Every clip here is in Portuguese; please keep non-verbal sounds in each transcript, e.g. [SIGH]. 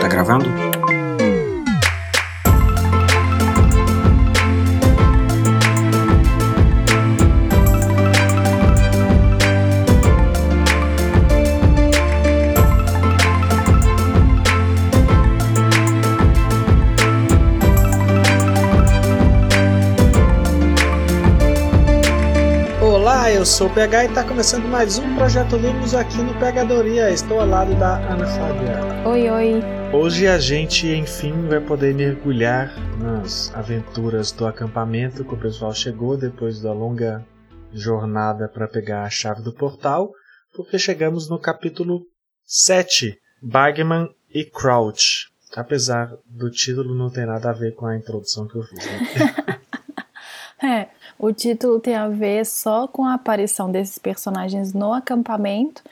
Tá gravando? Sou o PH e está começando mais um Projeto Lumos aqui no Pegadoria. Estou ao lado da Ana Fábia. Oi, oi. Hoje a gente, enfim, vai poder mergulhar nas aventuras do acampamento que o pessoal chegou depois da longa jornada para pegar a chave do portal, porque chegamos no capítulo 7, Bagman e Crouch. Apesar do título não ter nada a ver com a introdução que eu fiz. Né? [LAUGHS] [LAUGHS] é, o título tem a ver só com a aparição desses personagens no acampamento,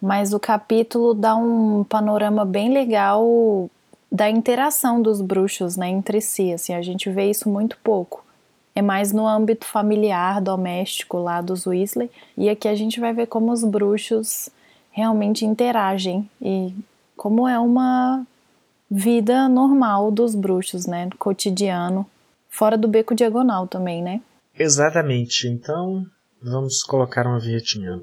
mas o capítulo dá um panorama bem legal da interação dos bruxos né, entre si. Assim, a gente vê isso muito pouco. É mais no âmbito familiar, doméstico lá dos Weasley. E aqui a gente vai ver como os bruxos realmente interagem e como é uma vida normal dos bruxos, né? Cotidiano. Fora do beco diagonal também, né? Exatamente. Então, vamos colocar uma vinhetinha.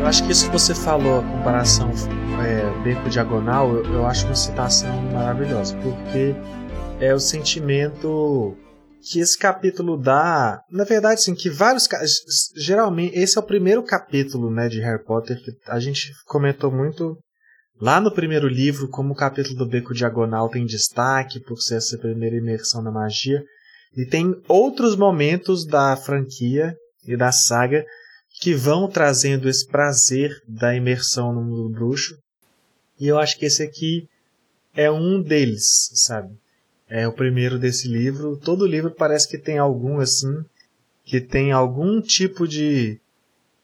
Eu acho que isso que você falou, a comparação é, beco diagonal, eu, eu acho uma citação maravilhosa, porque é o sentimento que esse capítulo dá, na verdade, sim, que vários geralmente esse é o primeiro capítulo, né, de Harry Potter que a gente comentou muito lá no primeiro livro como o capítulo do Beco Diagonal tem destaque por ser essa primeira imersão na magia e tem outros momentos da franquia e da saga que vão trazendo esse prazer da imersão no mundo bruxo e eu acho que esse aqui é um deles, sabe? É o primeiro desse livro. Todo livro parece que tem algum assim, que tem algum tipo de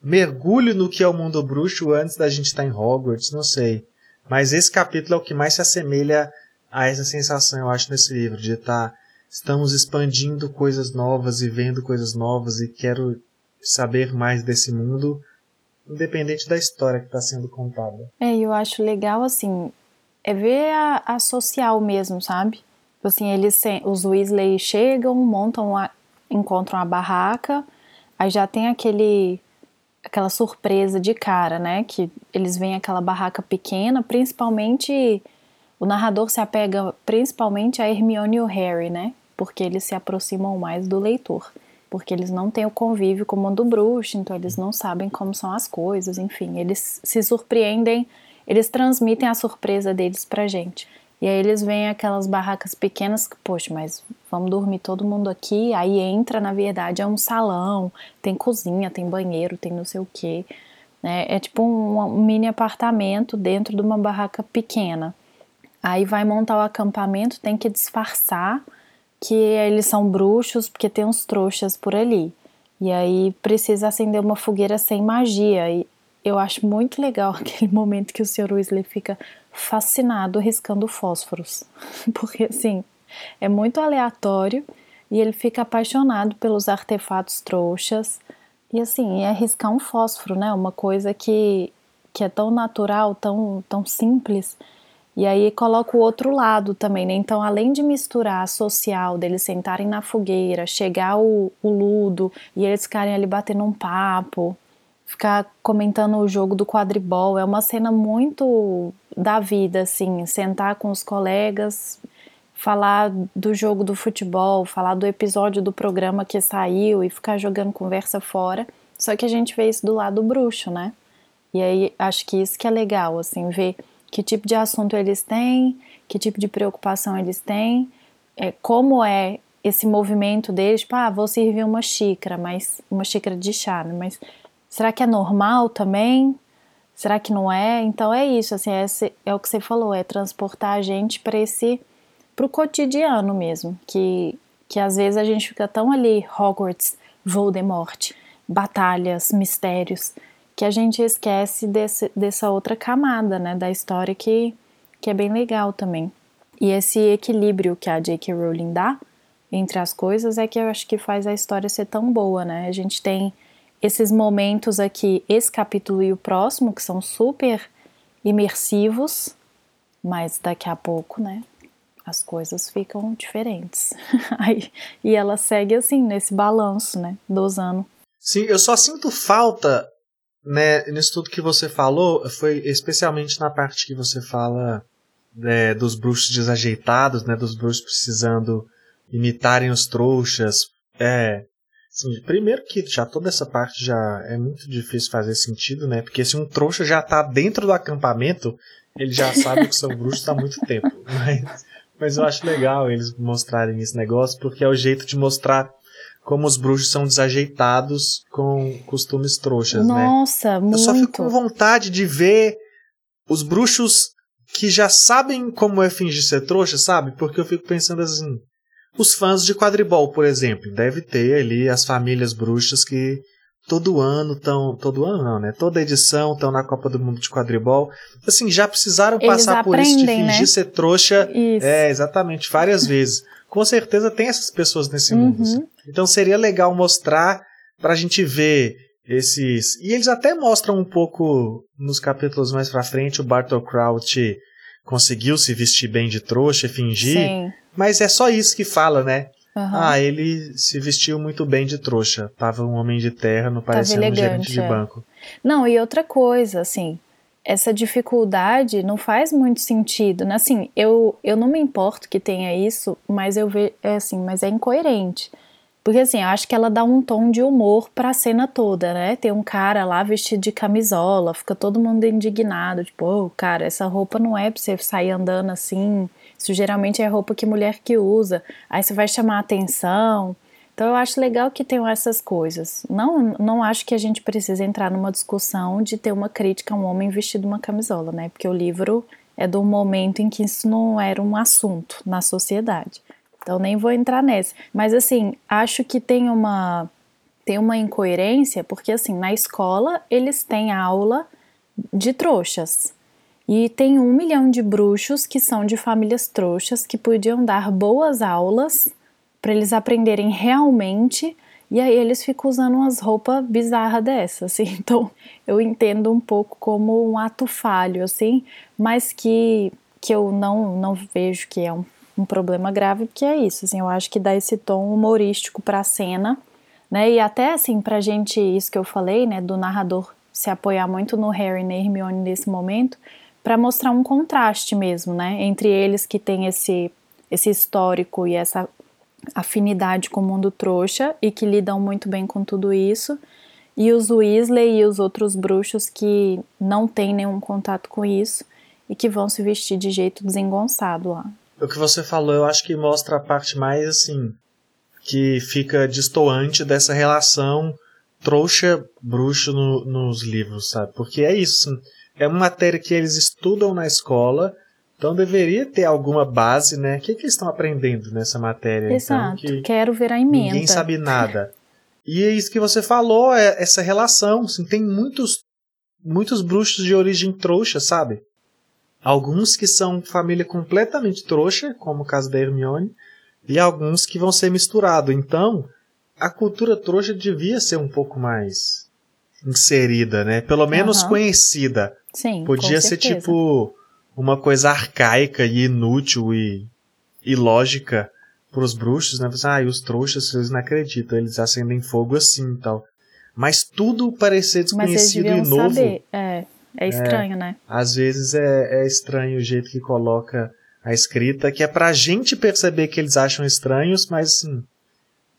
mergulho no que é o mundo bruxo antes da gente estar em Hogwarts, não sei. Mas esse capítulo é o que mais se assemelha a essa sensação, eu acho, nesse livro, de estar. Tá, estamos expandindo coisas novas e vendo coisas novas e quero saber mais desse mundo, independente da história que está sendo contada. É, eu acho legal, assim, é ver a, a social mesmo, sabe? Tipo assim, eles, os Weasley chegam, montam, a, encontram a barraca, aí já tem aquele aquela surpresa de cara, né? Que eles veem aquela barraca pequena, principalmente o narrador se apega principalmente a Hermione e o Harry, né? Porque eles se aproximam mais do leitor, porque eles não têm o convívio com o mundo bruxo, então eles não sabem como são as coisas, enfim, eles se surpreendem, eles transmitem a surpresa deles pra gente. E aí eles veem aquelas barracas pequenas que, poxa, mas vamos dormir todo mundo aqui. Aí entra, na verdade, é um salão, tem cozinha, tem banheiro, tem não sei o quê. É, é tipo um, um mini apartamento dentro de uma barraca pequena. Aí vai montar o acampamento, tem que disfarçar que eles são bruxos, porque tem uns trouxas por ali. E aí precisa acender uma fogueira sem magia. E eu acho muito legal [LAUGHS] aquele momento que o Sr. Weasley fica fascinado riscando fósforos, [LAUGHS] porque assim é muito aleatório e ele fica apaixonado pelos artefatos trouxas e assim é riscar um fósforo, né? Uma coisa que que é tão natural, tão tão simples. E aí coloca o outro lado também, né? Então, além de misturar a social, deles sentarem na fogueira, chegar o, o ludo e eles ficarem ali batendo um papo, ficar comentando o jogo do quadribol. É uma cena muito da vida, assim, sentar com os colegas, falar do jogo do futebol, falar do episódio do programa que saiu e ficar jogando conversa fora. Só que a gente vê isso do lado bruxo, né? E aí acho que isso que é legal, assim, ver que tipo de assunto eles têm, que tipo de preocupação eles têm, é, como é esse movimento deles, tipo, ah, vou servir uma xícara, mas uma xícara de chá, né? Mas Será que é normal também? Será que não é? Então é isso, assim, é, é o que você falou, é transportar a gente para esse pro cotidiano mesmo, que que às vezes a gente fica tão ali Hogwarts, Voldemort, batalhas, mistérios, que a gente esquece desse, dessa outra camada, né, da história que, que é bem legal também. E esse equilíbrio que a J.K. Rowling dá entre as coisas é que eu acho que faz a história ser tão boa, né? A gente tem esses momentos aqui, esse capítulo e o próximo, que são super imersivos, mas daqui a pouco, né, as coisas ficam diferentes. [LAUGHS] Aí, e ela segue assim, nesse balanço, né, dosando. Sim, eu só sinto falta, né, nisso tudo que você falou, foi especialmente na parte que você fala né, dos bruxos desajeitados, né, dos bruxos precisando imitarem os trouxas. É, assim, primeiro que já toda essa parte já é muito difícil fazer sentido, né, porque se um trouxa já tá dentro do acampamento, ele já sabe que são bruxos há muito tempo. [LAUGHS] Mas, mas eu acho legal eles mostrarem esse negócio, porque é o jeito de mostrar como os bruxos são desajeitados com costumes trouxas, Nossa, né? Nossa, muito. Eu só fico com vontade de ver os bruxos que já sabem como é fingir ser trouxa, sabe? Porque eu fico pensando assim, os fãs de quadribol, por exemplo, deve ter ali as famílias bruxas que todo ano estão, todo ano não, né? Toda edição estão na Copa do Mundo de quadribol. Assim, já precisaram Eles passar por isso de aprendem, fingir né? ser trouxa. Isso. É, exatamente, várias vezes. Com certeza tem essas pessoas nesse mundo. Uhum. assim. Então seria legal mostrar pra gente ver esses. E eles até mostram um pouco nos capítulos mais pra frente o Bartol Crouch conseguiu se vestir bem de trouxa, fingir, Sim. Mas é só isso que fala, né? Aham. Ah, ele se vestiu muito bem de trouxa. Tava um homem de terra, não parecia um elegante, gerente de é. banco. Não, e outra coisa, assim, essa dificuldade não faz muito sentido, né? Assim, eu, eu não me importo que tenha isso, mas eu vejo, é assim, mas é incoerente. Porque assim, eu acho que ela dá um tom de humor pra cena toda, né? Tem um cara lá vestido de camisola, fica todo mundo indignado, tipo, ô, cara, essa roupa não é pra você sair andando assim. Isso geralmente é roupa que mulher que usa. Aí você vai chamar atenção. Então eu acho legal que tenham essas coisas. Não, não acho que a gente precisa entrar numa discussão de ter uma crítica a um homem vestido uma camisola, né? Porque o livro é do momento em que isso não era um assunto na sociedade. Então nem vou entrar nessa. Mas assim, acho que tem uma tem uma incoerência, porque assim, na escola eles têm aula de trouxas. E tem um milhão de bruxos que são de famílias trouxas que podiam dar boas aulas para eles aprenderem realmente. E aí eles ficam usando umas roupas bizarras dessas, assim. [LAUGHS] Então eu entendo um pouco como um ato falho, assim, mas que, que eu não, não vejo que é um, um problema grave, porque é isso, assim, eu acho que dá esse tom humorístico para a cena, né? E até assim, pra gente, isso que eu falei, né, do narrador se apoiar muito no Harry e na Hermione nesse momento, para mostrar um contraste mesmo, né, entre eles que têm esse esse histórico e essa afinidade com o mundo trouxa e que lidam muito bem com tudo isso, e os Weasley e os outros bruxos que não têm nenhum contato com isso e que vão se vestir de jeito desengonçado lá. O que você falou, eu acho que mostra a parte mais assim que fica destoante dessa relação trouxa-bruxo no, nos livros, sabe? Porque é isso. assim, É uma matéria que eles estudam na escola, então deveria ter alguma base, né? O que, que eles estão aprendendo nessa matéria? Exato, Então, que quero ver a emenda. ninguém sabe nada. E é isso que você falou, é essa relação. Assim, tem muitos, muitos bruxos de origem trouxa, sabe? Alguns que são família completamente trouxa, como o caso da Hermione, e alguns que vão ser misturados. Então, a cultura trouxa devia ser um pouco mais inserida, né? Pelo menos Aham. conhecida. Sim, Podia ser tipo uma coisa arcaica e inútil e ilógica pros bruxos, né? Você, Ah, e os trouxas, eles não acreditam, eles acendem fogo assim e tal. Mas tudo parecer desconhecido e novo, saber. É, é estranho, né? às vezes é, é estranho o jeito que coloca a escrita, que é pra gente perceber que eles acham estranhos, mas assim,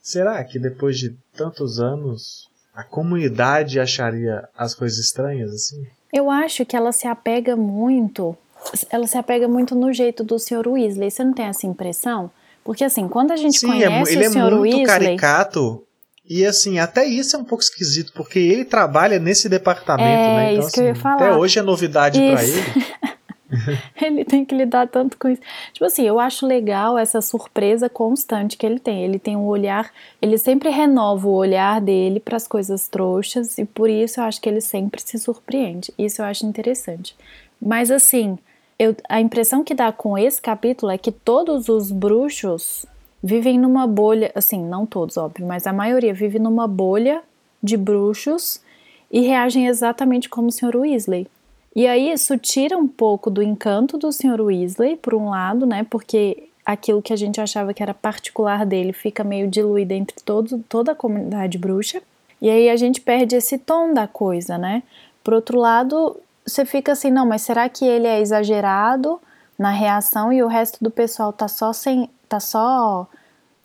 será que depois de tantos anos a comunidade acharia as coisas estranhas assim? Eu acho que ela se apega muito. Ela se apega muito no jeito do Sr. Weasley. Você não tem essa impressão? Porque assim, quando a gente Sim, é conhece ele o é Sr. muito Weasley, caricato. E assim, até isso é um pouco esquisito, porque ele trabalha nesse departamento, É, né? Então, isso que eu ia assim, falar. Até hoje é novidade pra Isso. ele. [LAUGHS] [LAUGHS] ele tem que lidar tanto com isso. Tipo assim, eu acho legal essa surpresa constante que ele tem. Ele tem um olhar, ele sempre renova o olhar dele para as coisas trouxas e por isso eu acho que ele sempre se surpreende. Isso eu acho interessante. Mas assim, eu, a impressão que dá com esse capítulo é que todos os bruxos vivem numa bolha, assim, não todos, óbvio, mas a maioria vive numa bolha de bruxos e reagem exatamente como o Sr. Weasley. E aí isso tira um pouco do encanto do Sr. Weasley, por um lado, né? Porque aquilo que a gente achava que era particular dele fica meio diluído entre todo, toda a comunidade bruxa. E aí a gente perde esse tom da coisa, né? Por outro lado, você fica assim, não, mas será que ele é exagerado na reação e o resto do pessoal tá só sem. tá só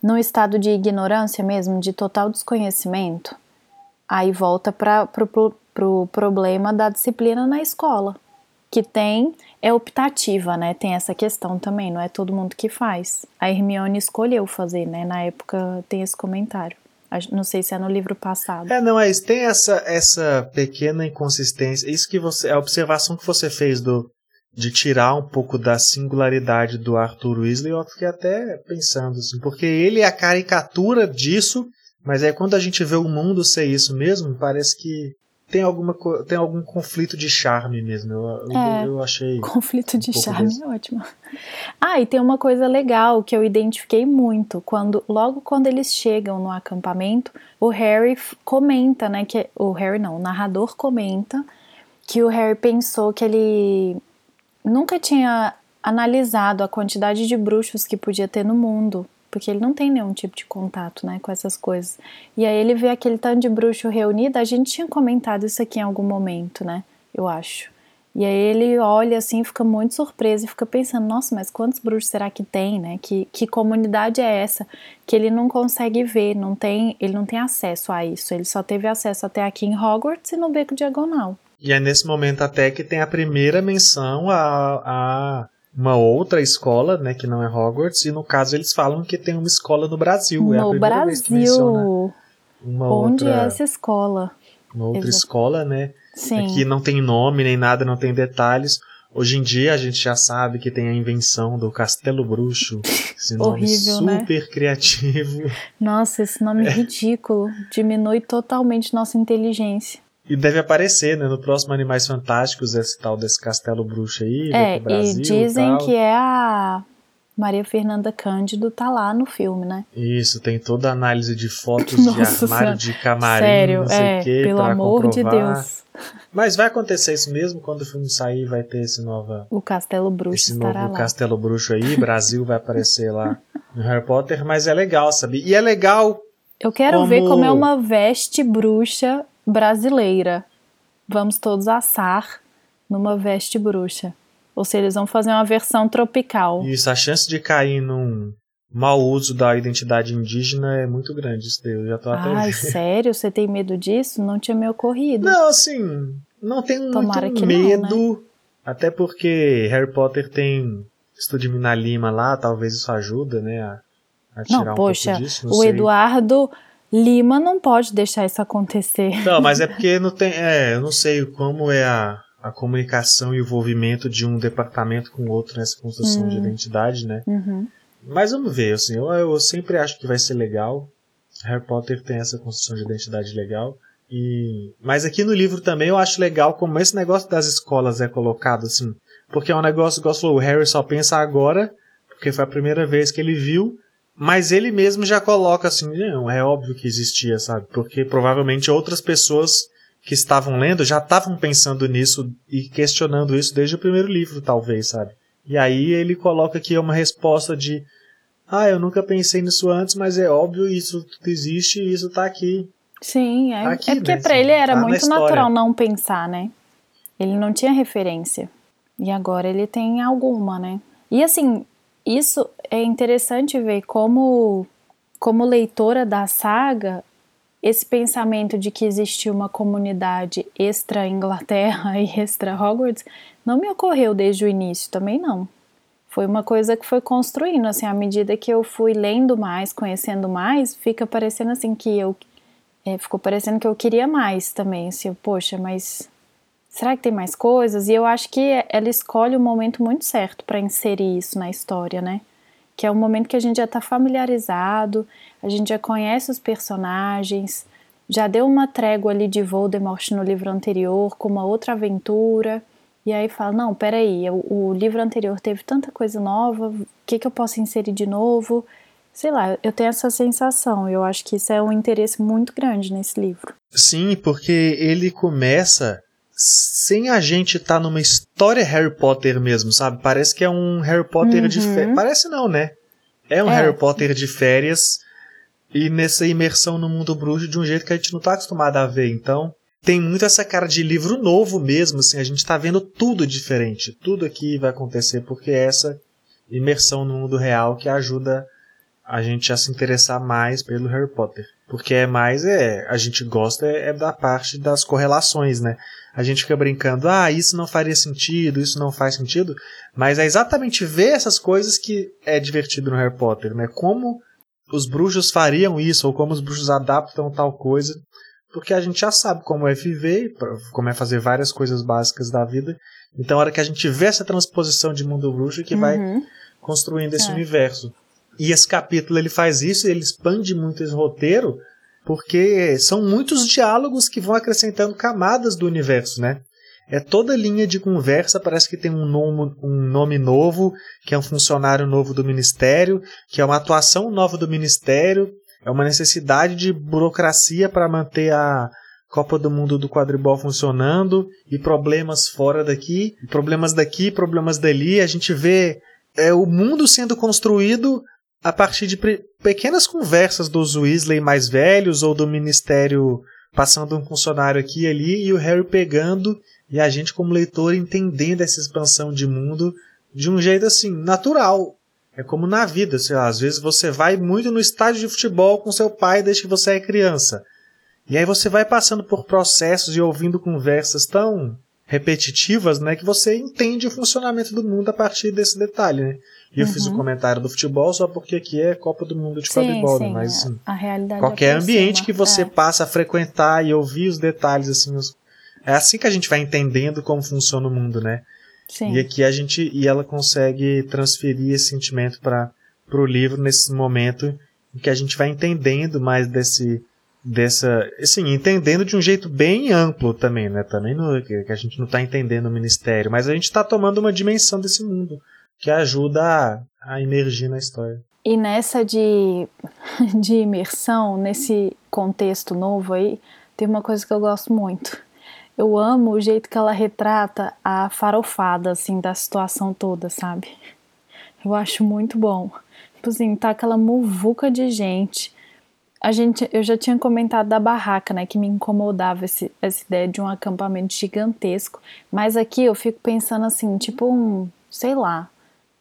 num estado de ignorância mesmo, de total desconhecimento? Aí volta para pro, pro problema da disciplina na escola, que tem é optativa, né? Tem essa questão também, não é todo mundo que faz. A Hermione escolheu fazer, né? Na época tem esse comentário. Não sei se é no livro passado. É, não, é isso. Tem essa, essa pequena inconsistência. Isso que você. A observação que você fez do de tirar um pouco da singularidade do Arthur Weasley, eu fiquei até pensando assim, porque ele é a caricatura disso, mas é quando a gente vê o mundo ser isso mesmo, parece que tem, alguma, tem algum conflito de charme mesmo. Eu, é, eu, eu achei. [LAUGHS] Conflito de um charme é ótimo. Ah, e tem uma coisa legal que eu identifiquei muito. quando Logo quando eles chegam no acampamento, o Harry comenta, né? Que, o Harry não, o narrador comenta que o Harry pensou que ele nunca tinha analisado a quantidade de bruxos que podia ter no mundo porque ele não tem nenhum tipo de contato, né, com essas coisas. E aí ele vê aquele tanto de bruxo reunido, a gente tinha comentado isso aqui em algum momento, né, eu acho. E aí ele olha assim, fica muito surpreso e fica pensando, nossa, mas quantos bruxos será que tem, né? Que, que comunidade é essa que ele não consegue ver, não tem, ele não tem acesso a isso. Ele só teve acesso até aqui em Hogwarts e no Beco Diagonal. E é nesse momento até que tem a primeira menção a, a uma outra escola, né, que não é Hogwarts, e no caso eles falam que tem uma escola no Brasil. No é a Brasil. Uma Onde outra, é essa escola? Uma outra Exato. escola, né? Sim. Que não tem nome nem nada, não tem detalhes. Hoje em dia a gente já sabe que tem a invenção do Castelo Bruxo. Esse [LAUGHS] nome Horrível, né? super né? criativo. Nossa, esse nome é ridículo. Diminui totalmente nossa inteligência. E deve aparecer, né, no próximo Animais Fantásticos, esse tal desse Castelo Bruxo aí, é, Brasil, e dizem e que é a Maria Fernanda Cândido tá lá no filme, né? Isso, tem toda a análise de fotos [LAUGHS] de armário, de camarim, Sério, não sei é, quê, pelo amor comprovar. de Deus. Mas vai acontecer isso mesmo quando o filme sair, vai ter esse nova o Castelo Bruxo esse novo lá. Castelo Bruxo aí, [LAUGHS] Brasil vai aparecer lá no Harry Potter, mas é legal, sabe? E é legal Eu quero como... ver como é uma veste bruxa brasileira. Vamos todos assar numa veste bruxa. Ou seja, eles vão fazer uma versão tropical. Isso, a chance de cair num mau uso da identidade indígena é muito grande. Isso daí, eu já tô até Ai, [LAUGHS] sério? Você tem medo disso? Não tinha me ocorrido. Não, assim, não tenho Tomara muito medo. Não, né? Até porque Harry Potter tem estudo de Lima lá, talvez isso ajuda, né? A, a tirar não, um poxa, pouco disso. Não o sei. Eduardo Lima não pode deixar isso acontecer. Não, [LAUGHS] mas é porque não tem. É, eu não sei como é a, a comunicação e o envolvimento de um departamento com o outro nessa construção hum. de identidade, né? Uhum. Mas vamos ver, assim, eu, eu sempre acho que vai ser legal. Harry Potter tem essa construção de identidade legal. E... Mas aqui no livro também eu acho legal como esse negócio das escolas é colocado, assim. Porque é um negócio, igual falou, o Harry só pensa agora, porque foi a primeira vez que ele viu, mas ele mesmo já coloca assim, não, é óbvio que existia, sabe? Porque provavelmente outras pessoas que estavam lendo já estavam pensando nisso e questionando isso desde o primeiro livro, talvez, sabe? E aí ele coloca aqui uma resposta de ah, eu nunca pensei nisso antes, mas é óbvio, isso existe e isso tá aqui. Sim, é, tá aqui, é porque né? para ele era tá muito natural não pensar, né? Ele não tinha referência. E agora ele tem alguma, né? E assim, isso é interessante ver como, como leitora da saga, esse pensamento de que existia uma comunidade extra Inglaterra [LAUGHS] e extra Hogwarts não me ocorreu desde o início, também não. Foi uma coisa que foi construindo, assim, à medida que eu fui lendo mais, conhecendo mais, fica parecendo assim que eu. É, ficou parecendo que eu queria mais também, assim, poxa, mas será que tem mais coisas? E eu acho que ela escolhe o momento muito certo para inserir isso na história, né? Que é um momento que a gente já está familiarizado, a gente já conhece os personagens, já deu uma trégua ali de Voldemort no livro anterior com uma outra aventura. E aí fala, não, peraí, o, o livro anterior teve tanta coisa nova, o que, que eu posso inserir de novo? Sei lá, eu tenho essa sensação, eu acho que isso é um interesse muito grande nesse livro. Sim, porque ele começa sem a gente estar tá numa história Harry Potter mesmo, sabe? Parece que é um Harry Potter uhum. de férias. Parece não, né? É um é. Harry Potter de férias e nessa imersão no mundo bruxo de um jeito que a gente não está acostumado a ver. Então, tem muito essa cara de livro novo mesmo, assim, a gente está vendo tudo diferente. Tudo aqui vai acontecer porque é essa imersão no mundo real que ajuda a gente a se interessar mais pelo Harry Potter. Porque é mais, é, a gente gosta é, é da parte das correlações, né? A gente fica brincando, ah, isso não faria sentido, isso não faz sentido, mas é exatamente ver essas coisas que é divertido no Harry Potter, né? Como os bruxos fariam isso, ou como os bruxos adaptam tal coisa, porque a gente já sabe como é viver, como é fazer várias coisas básicas da vida. Então, a hora que a gente vê essa transposição de mundo bruxo, que uhum. vai construindo esse é. universo. E esse capítulo ele faz isso, ele expande muito esse roteiro, porque são muitos diálogos que vão acrescentando camadas do universo, né? É toda linha de conversa, parece que tem um nome, um nome novo, que é um funcionário novo do ministério, que é uma atuação nova do ministério, é uma necessidade de burocracia para manter a Copa do Mundo do quadribol funcionando e problemas fora daqui, problemas daqui, problemas dali. A gente vê é, o mundo sendo construído a partir de pequenas conversas dos Weasley mais velhos ou do ministério passando um funcionário aqui e ali e o Harry pegando e a gente como leitor entendendo essa expansão de mundo de um jeito assim natural. É como na vida, sei lá, às vezes você vai muito no estádio de futebol com seu pai desde que você é criança. E aí você vai passando por processos e ouvindo conversas tão repetitivas, né, que você entende o funcionamento do mundo a partir desse detalhe, né? E eu fiz o uhum. comentário do futebol só porque aqui é Copa do Mundo de quadribol, né? Mas assim, a, realidade qualquer ambiente que você é. passa a frequentar e ouvir os detalhes, assim, os... é assim que a gente vai entendendo como funciona o mundo, né? Sim. E aqui a gente e ela consegue transferir esse sentimento para o livro nesse momento em que a gente vai entendendo mais desse dessa, assim, entendendo de um jeito bem amplo também, né? Também no, que a gente não está entendendo o ministério, mas a gente está tomando uma dimensão desse mundo que ajuda a, a emergir na história. E nessa de, [LAUGHS] de imersão, nesse contexto novo aí, tem uma coisa que eu gosto muito. Eu amo o jeito que ela retrata a farofada, assim, da situação toda, sabe? Eu acho muito bom. Tipo assim, tá aquela muvuca de gente a gente, eu já tinha comentado da barraca, né, que me incomodava esse, essa ideia de um acampamento gigantesco, mas aqui eu fico pensando assim, tipo um, sei lá,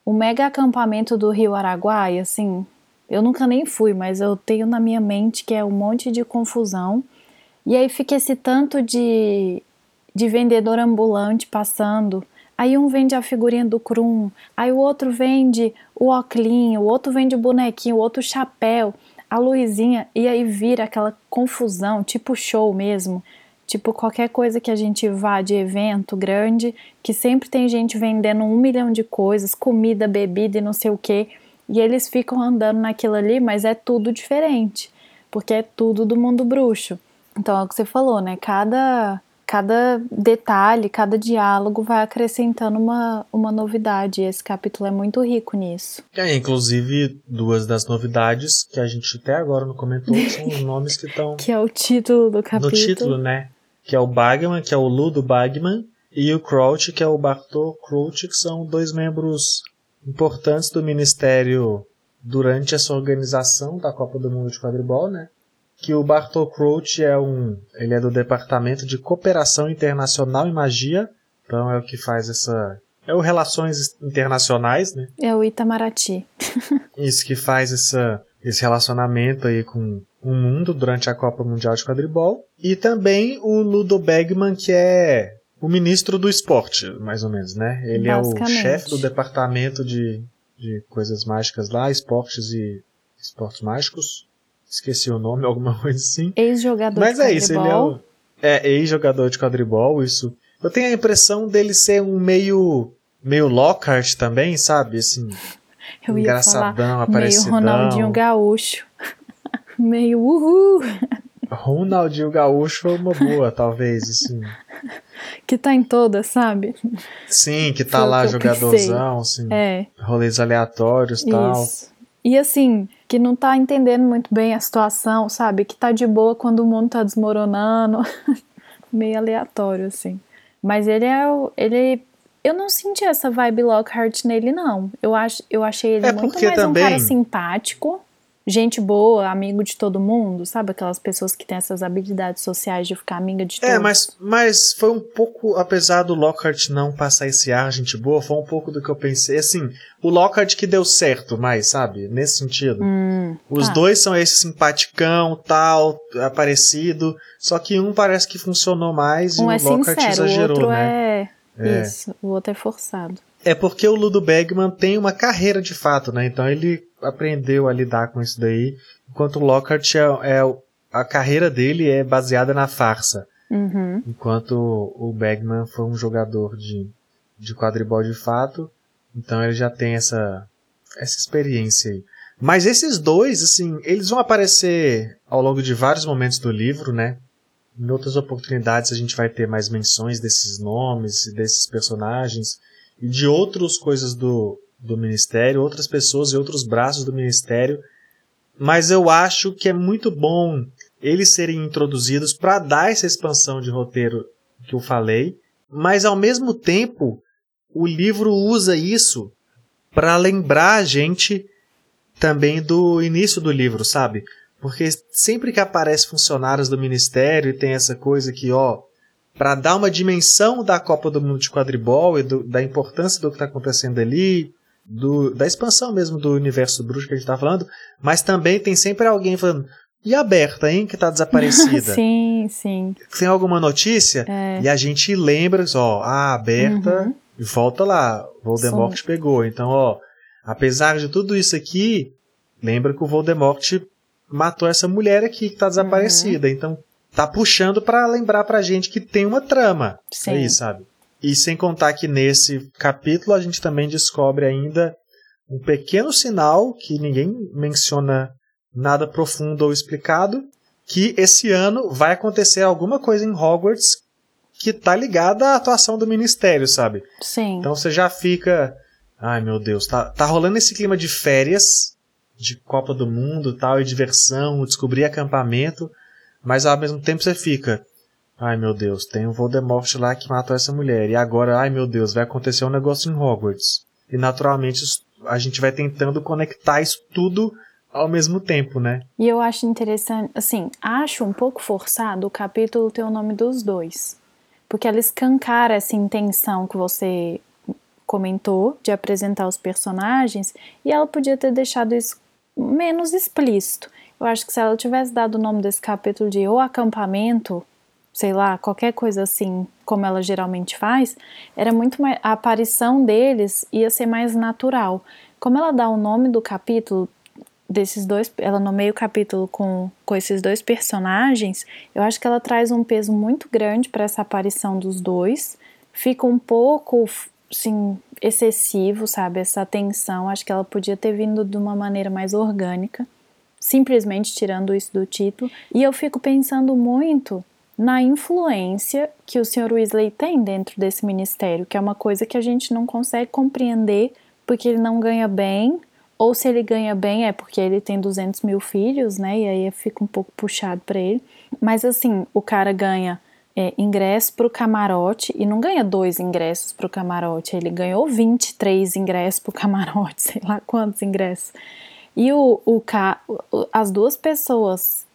o mega acampamento do Rio Araguaia, assim, eu nunca nem fui, mas eu tenho na minha mente que é um monte de confusão, e aí fica esse tanto de, de vendedor ambulante passando, Aí um vende a figurinha do Krum, aí o outro vende o oclinho, o outro vende o bonequinho, o outro chapéu a luzinha e aí vira aquela confusão, tipo show mesmo. Tipo, qualquer coisa que a gente vá de evento grande, que sempre tem gente vendendo um milhão de coisas, comida, bebida e não sei o que, e eles ficam andando naquilo ali, mas é tudo diferente, porque é tudo do mundo bruxo. Então é o que você falou, né? Cada cada detalhe, cada diálogo vai acrescentando uma, uma novidade. Esse capítulo é muito rico nisso. É, inclusive, duas das novidades que a gente até agora não comentou são os [LAUGHS] nomes que estão. que é o título do capítulo. No título, né? Que é o Bagman, que é o Ludo Bagman, e o Crouch, que é o Bartol Crouch, que são dois membros importantes do Ministério durante essa organização da Copa do Mundo de Quadribol, né? que o Bartol Crouch é um, ele é do Departamento de Cooperação Internacional em Magia, então é o que faz essa, é o Relações Internacionais, né? É o Itamaraty. [LAUGHS] Isso que faz essa, esse relacionamento aí com o mundo durante a Copa Mundial de Quadribol. E também o Ludo Begman, que é o ministro do esporte, mais ou menos, né? Ele é o chefe do departamento de, de coisas mágicas lá, esportes e esportes mágicos esqueci o nome, [LAUGHS] alguma coisa assim. Ex-jogador Mas de é isso, ele é, o, é ex-jogador de quadribol, isso Eu tenho a impressão dele ser um meio. meio Lockhart também, sabe? Assim. Eu ia engraçadão, falar meio aparecidão. Ronaldinho Gaúcho. [LAUGHS] meio uhul. Ronaldinho Gaúcho é uma boa, talvez, assim. Que tá em todas, sabe? Sim, que tá Foi lá que jogadorzão, assim. É, Rolês aleatórios e tal. E assim, que não tá entendendo muito bem a situação, sabe? Que tá de boa quando o mundo tá desmoronando. [LAUGHS] meio aleatório, assim. Mas ele é o. Ele. Eu não senti essa vibe Lockhart nele, não. Eu, ach, eu achei ele É muito mais um também- cara simpático, gente boa, amigo de todo mundo, sabe? Aquelas pessoas que têm essas habilidades sociais de ficar amiga de todos. É, mas, mas foi um pouco, apesar do Lockhart não passar esse ar, gente boa, foi um pouco do que eu pensei. Assim, o Lockhart que deu certo mais, sabe? Nesse sentido. Hum, Os tá. dois são esse simpaticão, tal, aparecido. Só que um parece que funcionou mais Um e é o Lockhart sincero, o exagerou, outro né? é. É. Isso, o outro é forçado. É porque o Ludo Bagman tem uma carreira de fato, né? Então ele aprendeu a lidar com isso daí. Enquanto o Lockhart é, é a carreira dele é baseada na farsa. Uhum. Enquanto o Bagman foi um jogador de, de quadribol de fato. Então ele já tem essa, essa experiência aí. Mas esses dois, assim, eles vão aparecer ao longo de vários momentos do livro, né? Em outras oportunidades a gente vai ter mais menções desses nomes desses personagens e de outras coisas do, do ministério, outras pessoas e outros braços do ministério. Mas eu acho que é muito bom eles serem introduzidos para dar essa expansão de roteiro que eu falei, mas ao mesmo tempo o livro usa isso para lembrar a gente também do início do livro, sabe? Porque sempre que aparece funcionários do ministério e tem essa coisa que, ó, para dar uma dimensão da Copa do Mundo de quadribol e do- da importância do que está acontecendo ali, do- da expansão mesmo do universo bruxo que a gente tá falando, mas também tem sempre alguém falando, e a Berta, hein, que tá desaparecida? [LAUGHS] sim, sim. Tem alguma notícia? É. E a gente lembra, ó, ah, a Berta, Uhum. e volta lá, Voldemort pegou. Então, ó, apesar de tudo isso aqui, lembra que o Voldemort matou essa mulher aqui que tá desaparecida. Então, tá puxando pra lembrar pra gente que tem uma trama. Sim. Aí, sabe? E sem contar que nesse capítulo a gente também descobre ainda um pequeno sinal que ninguém menciona nada profundo ou explicado, que esse ano vai acontecer alguma coisa em Hogwarts que tá ligada à atuação do ministério, sabe? Sim. Então você já fica, ai meu Deus, tá, tá rolando esse clima de férias, de Copa do Mundo, tal, e diversão, descobrir acampamento, mas ao mesmo tempo você fica, ai meu Deus, tem um Voldemort lá que matou essa mulher, e agora, ai meu Deus, vai acontecer um negócio em Hogwarts. E naturalmente a gente vai tentando conectar isso tudo ao mesmo tempo, né? E eu acho interessante, assim, acho um pouco forçado o capítulo ter o nome dos dois. Porque ela escancara essa intenção que você comentou de apresentar os personagens e ela podia ter deixado isso menos explícito. Eu acho que se ela tivesse dado o nome desse capítulo de O Acampamento, sei lá, qualquer coisa assim, como ela geralmente faz, era muito mais. A aparição deles ia ser mais natural. Como ela dá o nome do capítulo desses dois, ela nomeia o capítulo com, com esses dois personagens, eu acho que ela traz um peso muito grande para essa aparição dos dois. Fica um pouco, assim, excessivo, sabe? Essa tensão. Acho que ela podia ter vindo de uma maneira mais orgânica, simplesmente tirando isso do título. E eu fico pensando muito na influência que o Sr. Weasley tem dentro desse ministério, que é uma coisa que a gente não consegue compreender porque ele não ganha bem, ou se ele ganha bem é porque ele tem 200 mil filhos, né? E aí fica um pouco puxado para ele. Mas assim, o cara ganha é, ingresso para o camarote e não ganha dois ingressos para o camarote, ele ganhou 23 ingressos para o camarote, [LAUGHS] sei lá quantos ingressos. E o, o, as duas pessoas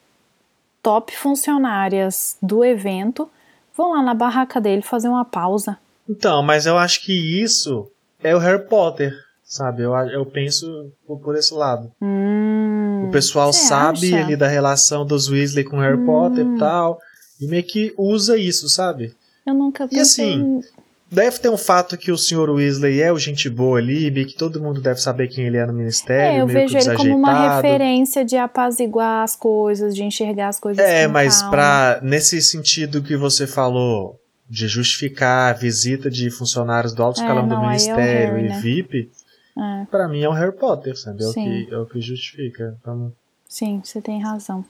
top funcionárias do evento vão lá na barraca dele fazer uma pausa. Então, mas eu acho que isso é o Harry Potter, sabe? Eu, eu penso por, esse lado. Hum, O pessoal sabe acha? ali da relação dos Weasley com Harry Potter e tal, e meio que usa isso, sabe? Eu nunca E assim, Deve ter um fato que o Sr. Weasley é o gente boa ali, meio que todo mundo deve saber quem ele é no ministério, É, eu vejo ele como uma referência de apaziguar as coisas, de enxergar as coisas É, mas calma. pra, nesse sentido que você falou de justificar a visita de funcionários do alto É, escalão do é o ministério Harry, e né? VIP, É, pra mim é o Harry Potter, sabe? É o, que, é o que justifica. Então, sim, você tem razão.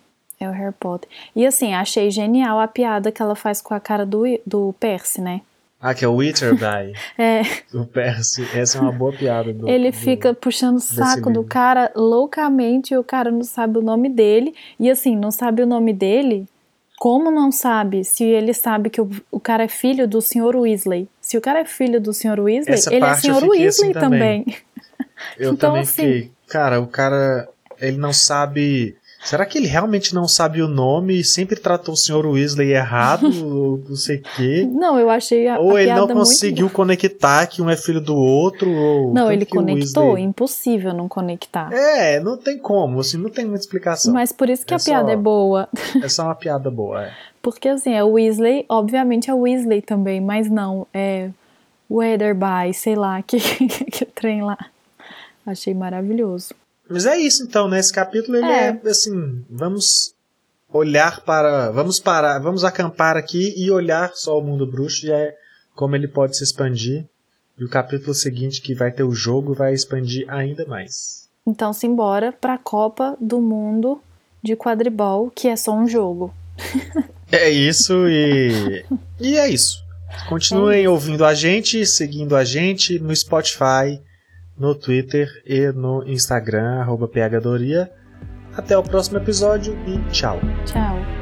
É o Harry Potter. E assim, achei genial a piada que ela faz com a cara do, do Percy, né? ah, que é o Witherby, [LAUGHS] É, o Percy. Essa é uma boa piada. Do, ele do- fica puxando o saco do cara loucamente e o cara não sabe o nome dele. E assim, não sabe o nome dele. Como não sabe? Se ele sabe que o, o cara é filho do Sr. Weasley. Se o cara é filho do Sr. Weasley, Essa ele é Sr. Weasley assim também. também. Eu [LAUGHS] Então, também assim- fiquei. Cara, o cara. Ele não sabe. Será que ele realmente não sabe o nome e sempre tratou o Sr. Weasley errado? [LAUGHS] ou não sei o quê? Não, eu achei a, Ou a ele não piada muito conseguiu conectar que um é filho do outro? Ou Não, ele o conectou, Weasley- impossível não conectar. É, não tem como, assim, não tem muita explicação. Mas por isso que É a piada só- é boa. É só uma piada boa, é. [LAUGHS] Porque assim, é o Weasley, obviamente é o Weasley também, mas não, é Weatherby, sei lá, [LAUGHS] que, que trem lá. Achei maravilhoso. Mas é isso então, né? Esse capítulo ele é, É. assim, vamos olhar para, vamos parar, vamos acampar aqui e olhar só o mundo bruxo e é como ele pode se expandir. E o capítulo seguinte que vai ter o jogo vai expandir ainda mais. Então simbora pra Copa do Mundo de quadribol, que é só um jogo. [LAUGHS] É isso e e é isso. Continuem ouvindo a gente, seguindo a gente no Spotify, no Twitter e no Instagram arroba phdoria. Até o próximo episódio e tchau. Tchau.